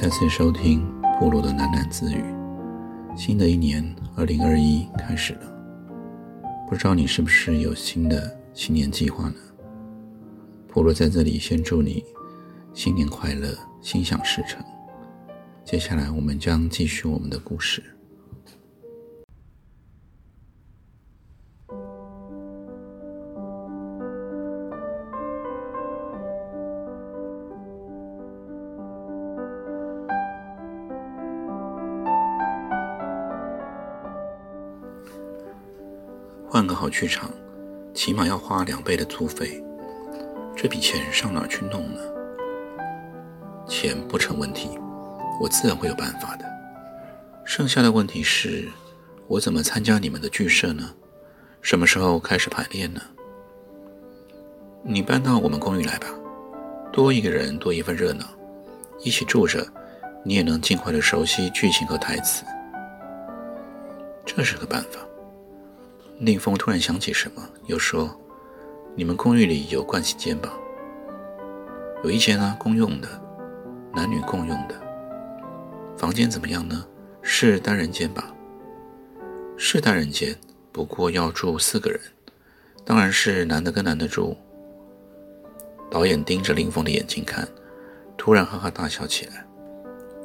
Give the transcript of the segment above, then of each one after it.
再次收听部落的喃喃自语。新的一年，二零二一开始了，不知道你是不是有新的新年计划呢？部落在这里先祝你新年快乐，心想事成。接下来，我们将继续我们的故事。个好剧场，起码要花两倍的租费，这笔钱上哪儿去弄呢？钱不成问题，我自然会有办法的。剩下的问题是，我怎么参加你们的剧社呢？什么时候开始排练呢？你搬到我们公寓来吧，多一个人多一份热闹，一起住着，你也能尽快的熟悉剧情和台词，这是个办法。宁峰突然想起什么，又说：“你们公寓里有盥洗间吧？有一间啊，公用的，男女共用的。房间怎么样呢？是单人间吧？是单人间，不过要住四个人，当然是男的跟男的住。”导演盯着林峰的眼睛看，突然哈哈大笑起来。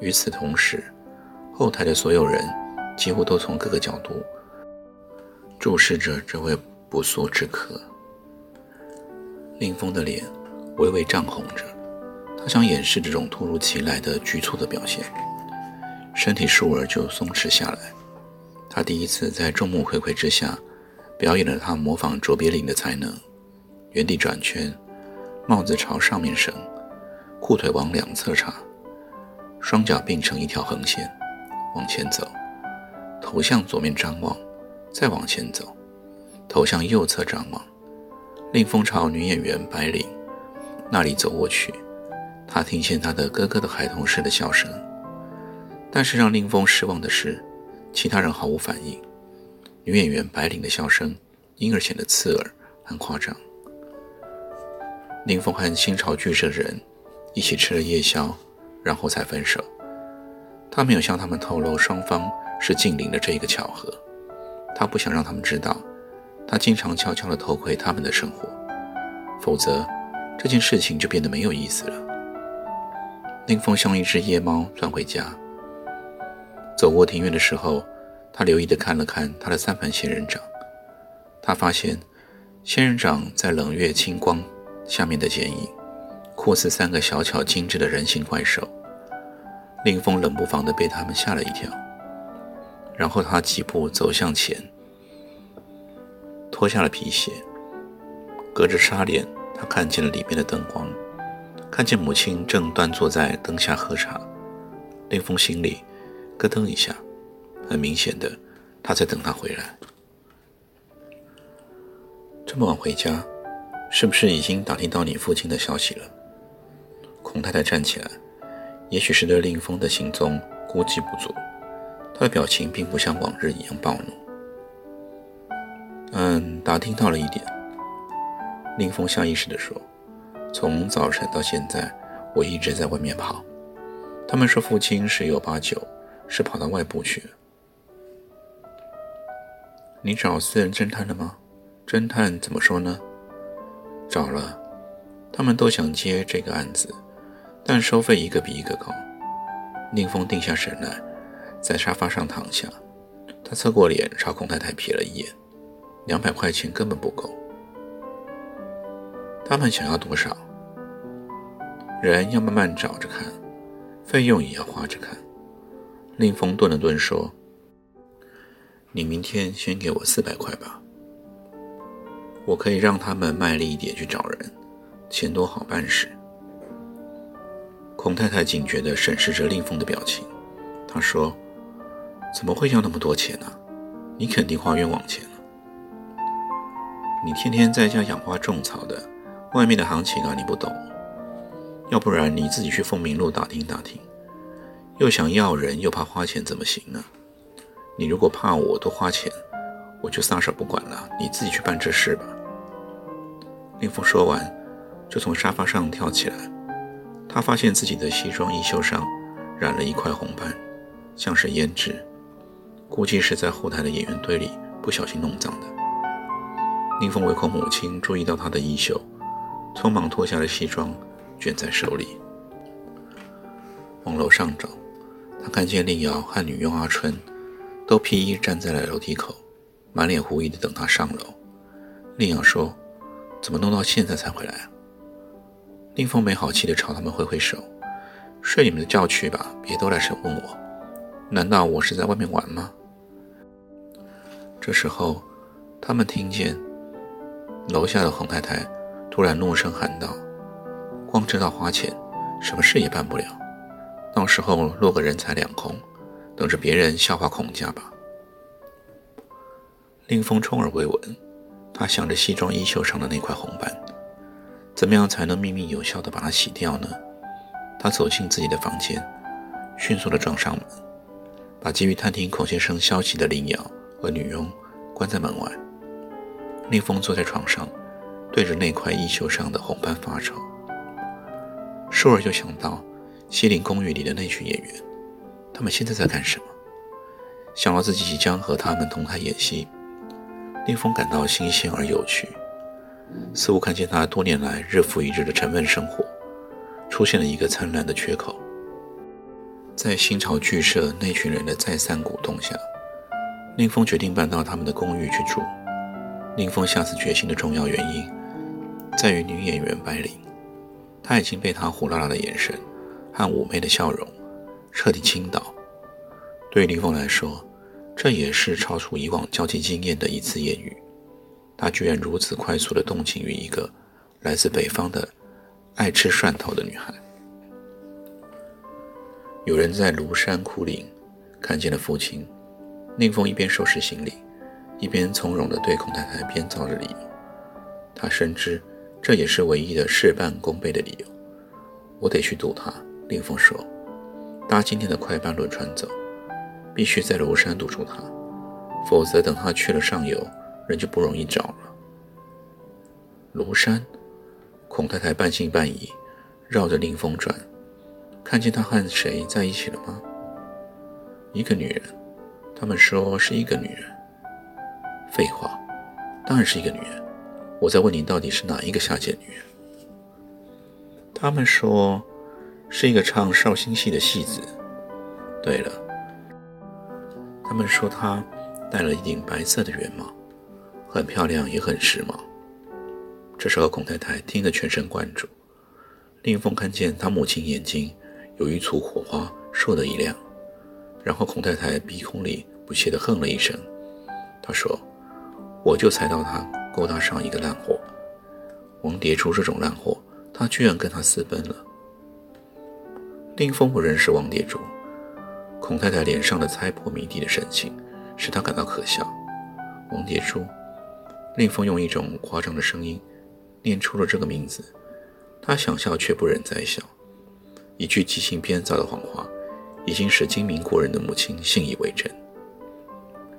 与此同时，后台的所有人几乎都从各个角度。注视着这位不速之客，令风的脸微微涨红着，他想掩饰这种突如其来的局促的表现，身体倏尔就松弛下来。他第一次在众目睽睽之下表演了他模仿卓别林的才能：原地转圈，帽子朝上面升，裤腿往两侧插，双脚并成一条横线往前走，头向左面张望。再往前走，头向右侧张望，令风朝女演员白领那里走过去。他听见他的哥哥的孩童式的笑声，但是让令风失望的是，其他人毫无反应。女演员白领的笑声因而显得刺耳和夸张。令风和新潮剧社的人一起吃了夜宵，然后才分手。他没有向他们透露双方是近邻的这一个巧合。他不想让他们知道，他经常悄悄地偷窥他们的生活，否则这件事情就变得没有意思了。林峰像一只夜猫钻回家，走过庭院的时候，他留意地看了看他的三盆仙人掌，他发现仙人掌在冷月清光下面的剪影，酷似三个小巧精致的人形怪兽。林峰冷不防地被他们吓了一跳。然后他几步走向前，脱下了皮鞋，隔着纱帘，他看见了里面的灯光，看见母亲正端坐在灯下喝茶。令风心里咯噔一下，很明显的，他在等他回来。这么晚回家，是不是已经打听到你父亲的消息了？孔太太站起来，也许是对令风的行踪估计不足。他的表情并不像往日一样暴怒。嗯，打听到了一点。林峰下意识地说：“从早晨到现在，我一直在外面跑。他们说父亲十有八九是跑到外部去了。你找私人侦探了吗？侦探怎么说呢？找了，他们都想接这个案子，但收费一个比一个高。”宁峰定下神来。在沙发上躺下，他侧过脸朝孔太太瞥了一眼，两百块钱根本不够。他们想要多少？人要慢慢找着看，费用也要花着看。令风顿了顿说：“你明天先给我四百块吧，我可以让他们卖力一点去找人，钱多好办事。”孔太太警觉地审视着令风的表情，她说。怎么会要那么多钱呢？你肯定花冤枉钱了。你天天在家养花种草的，外面的行情啊你不懂。要不然你自己去凤鸣路打听打听。又想要人又怕花钱，怎么行呢？你如果怕我多花钱，我就撒手不管了。你自己去办这事吧。令夫说完，就从沙发上跳起来。他发现自己的西装衣袖上染了一块红斑，像是胭脂，估计是在后台的演员堆里不小心弄脏的。宁峰唯恐母亲注意到他的衣袖，匆忙脱下了西装，卷在手里，往楼上走。他看见令瑶和女佣阿春都披衣站在了楼梯口，满脸狐疑地等他上楼。令瑶说：“怎么弄到现在才回来啊？”令风没好气地朝他们挥挥手：“睡你们的觉去吧，别都来审问我。难道我是在外面玩吗？”这时候，他们听见楼下的洪太太突然怒声喊道：“光知道花钱，什么事也办不了。”到时候落个人财两空，等着别人笑话孔家吧。令风充耳未闻，他想着西装衣袖上的那块红斑，怎么样才能秘密有效地把它洗掉呢？他走进自己的房间，迅速地撞上门，把急于探听孔先生消息的林瑶和女佣关在门外。令风坐在床上，对着那块衣袖上的红斑发愁。倏尔就想到。西林公寓里的那群演员，他们现在在干什么？想到自己即将和他们同台演戏，令风感到新鲜而有趣，似乎看见他多年来日复一日的沉闷生活，出现了一个灿烂的缺口。在新潮剧社那群人的再三鼓动下，令风决定搬到他们的公寓去住。令风下此决心的重要原因，在于女演员白灵，她已经被他火辣辣的眼神。和妩媚的笑容彻底倾倒。对林峰来说，这也是超出以往交际经验的一次艳遇。他居然如此快速地动情于一个来自北方的爱吃蒜头的女孩。有人在庐山枯岭看见了父亲。宁峰一边收拾行李，一边从容地对孔太太编造着理由。他深知这也是唯一的事半功倍的理由。我得去堵他。林峰说：“搭今天的快班轮船走，必须在庐山堵住他，否则等他去了上游，人就不容易找了。”庐山，孔太太半信半疑，绕着林峰转，看见他和谁在一起了吗？一个女人，他们说是一个女人。废话，当然是一个女人。我在问你，到底是哪一个下贱女人？他们说。是一个唱绍兴戏的戏子。对了，他们说她戴了一顶白色的圆帽，很漂亮，也很时髦。这时候，孔太太听得全神贯注。令凤看见她母亲眼睛有一簇火花，烁的一亮。然后，孔太太鼻孔里不屑地哼了一声。他说：“我就猜到他勾搭上一个烂货，王蝶珠这种烂货，他居然跟他私奔了。”林峰不认识王蝶珠，孔太太脸上的猜破谜底的神情使他感到可笑。王蝶珠，林峰用一种夸张的声音念出了这个名字，他想笑却不忍再笑。一句即兴编造的谎话，已经使精明过人的母亲信以为真。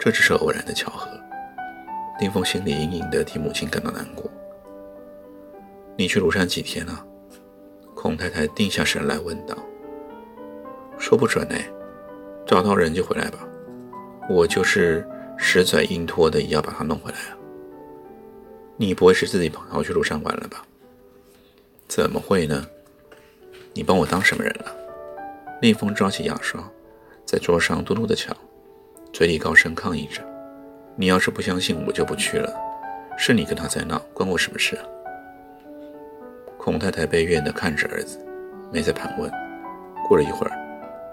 这只是偶然的巧合。林峰心里隐隐的替母亲感到难过。你去庐山几天了？孔太太定下神来问道。说不准呢，找到人就回来吧。我就是死拽硬拖的，也要把他弄回来啊。你不会是自己跑去庐山玩了吧？怎么会呢？你帮我当什么人了？厉风抓起牙刷，在桌上嘟嘟的敲，嘴里高声抗议着：“你要是不相信，我就不去了。是你跟他在闹，关我什么事啊？”孔太太悲怨地看着儿子，没再盘问。过了一会儿。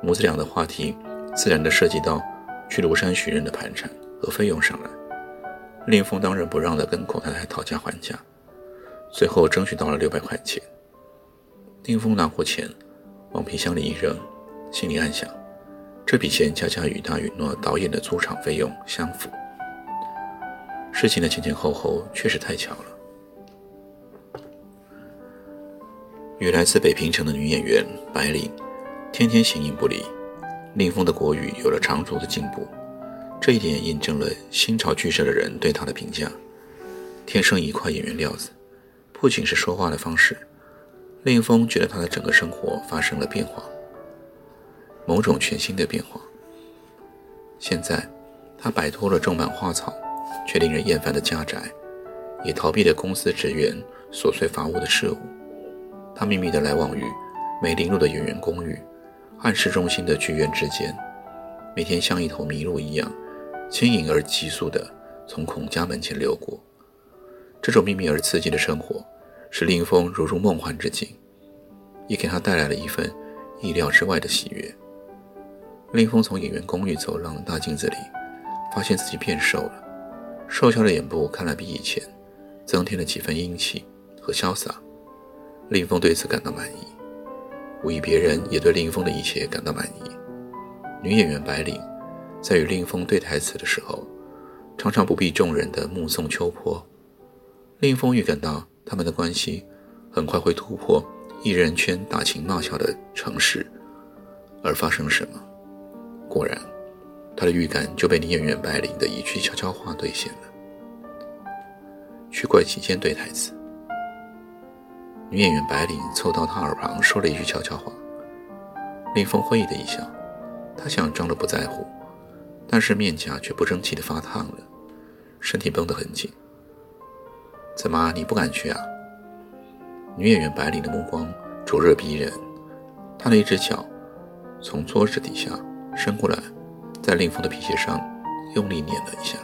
母子俩的话题自然地涉及到去庐山寻人的盘缠和费用上来。令峰当仁不让地跟孔太太讨价还价，最后争取到了六百块钱。令峰拿过钱，往皮箱里一扔，心里暗想：这笔钱恰恰与他允诺导演的租场费用相符。事情的前前后后确实太巧了。与来自北平城的女演员白领。天天形影不离，令峰的国语有了长足的进步，这一点印证了新潮剧社的人对他的评价：天生一块演员料子。不仅是说话的方式，令峰觉得他的整个生活发生了变化。某种全新的变化。现在，他摆脱了种满花草却令人厌烦的家宅，也逃避了公司职员琐碎乏味的事务。他秘密地来往于梅林路的演员公寓、暗市中心的剧院之间，每天像一头麋鹿一样，轻盈而急速地从孔家门前流过。这种秘密而刺激的生活，使林峰如入梦幻之境，也给他带来了一份意料之外的喜悦。令风从演员公寓走廊的大镜子里，发现自己变瘦了，瘦小的眼部看来比以前增添了几分英气和潇洒。令风对此感到满意，无疑别人也对令风的一切感到满意。女演员白领在与令风对台词的时候，常常不必众人的目送秋波。令风预感到他们的关系很快会突破艺人圈打情骂俏的城市，而发生什么？果然，他的预感就被女演员白领的一句悄悄话兑现了。去怪奇间对台词，女演员白领凑到他耳旁说了一句悄悄话。令风会意的一笑，他想装的不在乎，但是面颊却不争气的发烫了，身体绷得很紧。怎么你不敢去啊？女演员白领的目光灼热逼人，她的一只脚从桌子底下伸过来，在令风的皮鞋上用力碾了一下。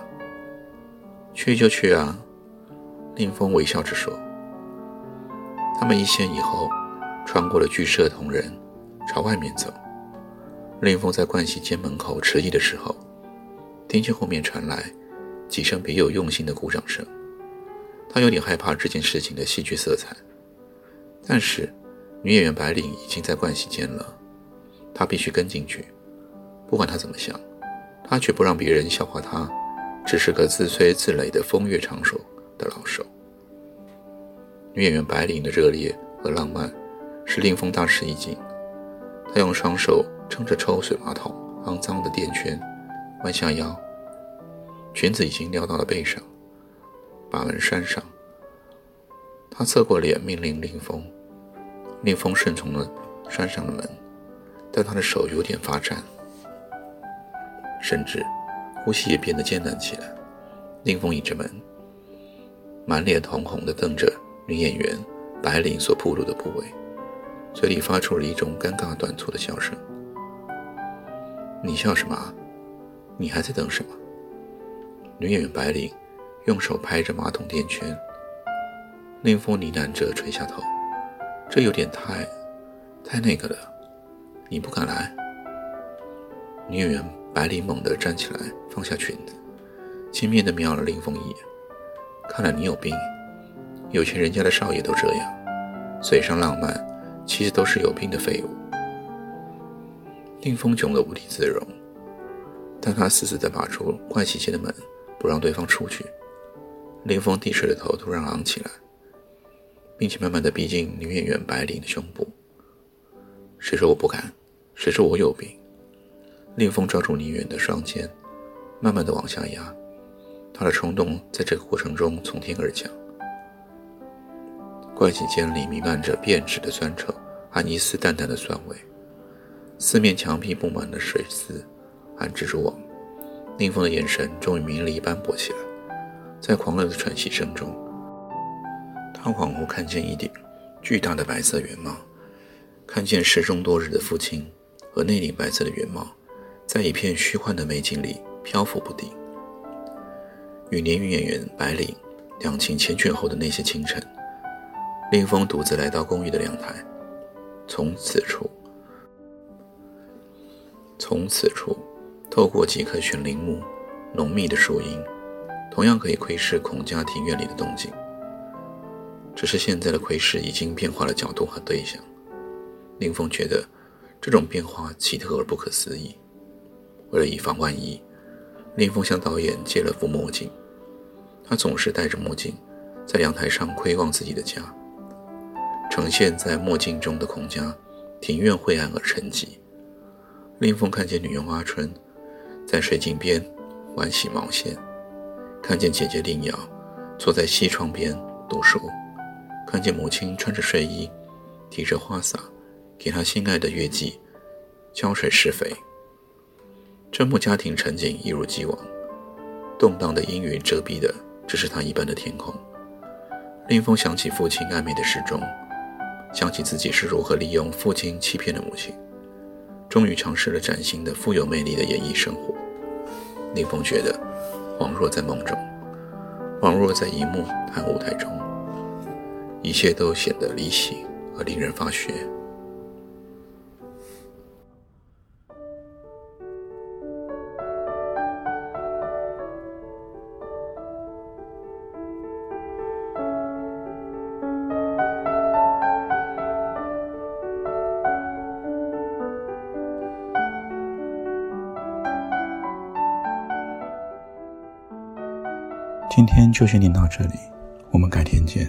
去就去啊！令风微笑着说。他们一先一后穿过了剧社同仁，朝外面走。令风在盥洗间门口迟疑的时候，听见后面传来几声别有用心的鼓掌声。他有点害怕这件事情的戏剧色彩，但是女演员白领已经在盥洗间了，他必须跟进去。不管他怎么想，他绝不让别人笑话他，只是个自吹自擂的风月场所的老手。女演员白领的热烈和浪漫使令风大吃一惊，他用双手撑着抽水马桶肮脏的垫圈，弯下腰，裙子已经撩到了背上。把门拴上，他侧过脸命令令风，令风顺从了拴上了门，但他的手有点发颤，甚至呼吸也变得艰难起来。令风倚着门，满脸通红地瞪着女演员白领所暴露的部位，嘴里发出了一种尴尬短促的笑声。你笑什么？你还在等什么？女演员白领。用手拍着马桶垫圈，令风呢喃着垂下头，这有点太，太那个了。你不敢来？女演员白领猛地站起来，放下裙子，轻蔑地瞄了林峰一眼。看来你有病，有钱人家的少爷都这样，嘴上浪漫，其实都是有病的废物。林峰窘得无地自容，但他死死地把住怪奇间的门，不让对方出去。林峰低垂的头突然昂起来，并且慢慢的逼近女演员白灵的胸部。谁说我不敢？谁说我有病？林峰抓住宁远的双肩，慢慢的往下压。他的冲动在这个过程中从天而降。怪气间里弥漫着变质的酸臭和一丝淡淡的酸味，四面墙壁布满了水丝和蜘蛛网。宁风的眼神终于明了一斑驳起来。在狂热的喘息声中，他恍惚看见一顶巨大的白色圆帽，看见失踪多日的父亲和那顶白色的圆帽，在一片虚幻的美景里漂浮不定。与年女演员白领两情缱绻后的那些清晨，林峰独自来到公寓的阳台，从此处，从此处，透过几棵悬铃木浓密的树荫。同样可以窥视孔家庭院里的动静，只是现在的窥视已经变化了角度和对象。林峰觉得这种变化奇特而不可思议。为了以防万一，林峰向导演借了副墨镜。他总是戴着墨镜，在阳台上窥望自己的家。呈现在墨镜中的孔家庭院晦暗而沉寂。林峰看见女佣阿春在水井边玩洗毛线。看见姐姐令瑶坐在西窗边读书，看见母亲穿着睡衣，提着花洒，给她心爱的月季浇水施肥。真木家庭沉静一如既往，动荡的阴云遮蔽的只是他一半的天空。林峰想起父亲暧昧的时钟，想起自己是如何利用父亲欺骗的母亲，终于尝试了崭新的、富有魅力的演艺生活。林峰觉得，恍若在梦中，恍若在荧幕和舞台中，一切都显得离奇而令人发噱。今天就先听到这里，我们改天见。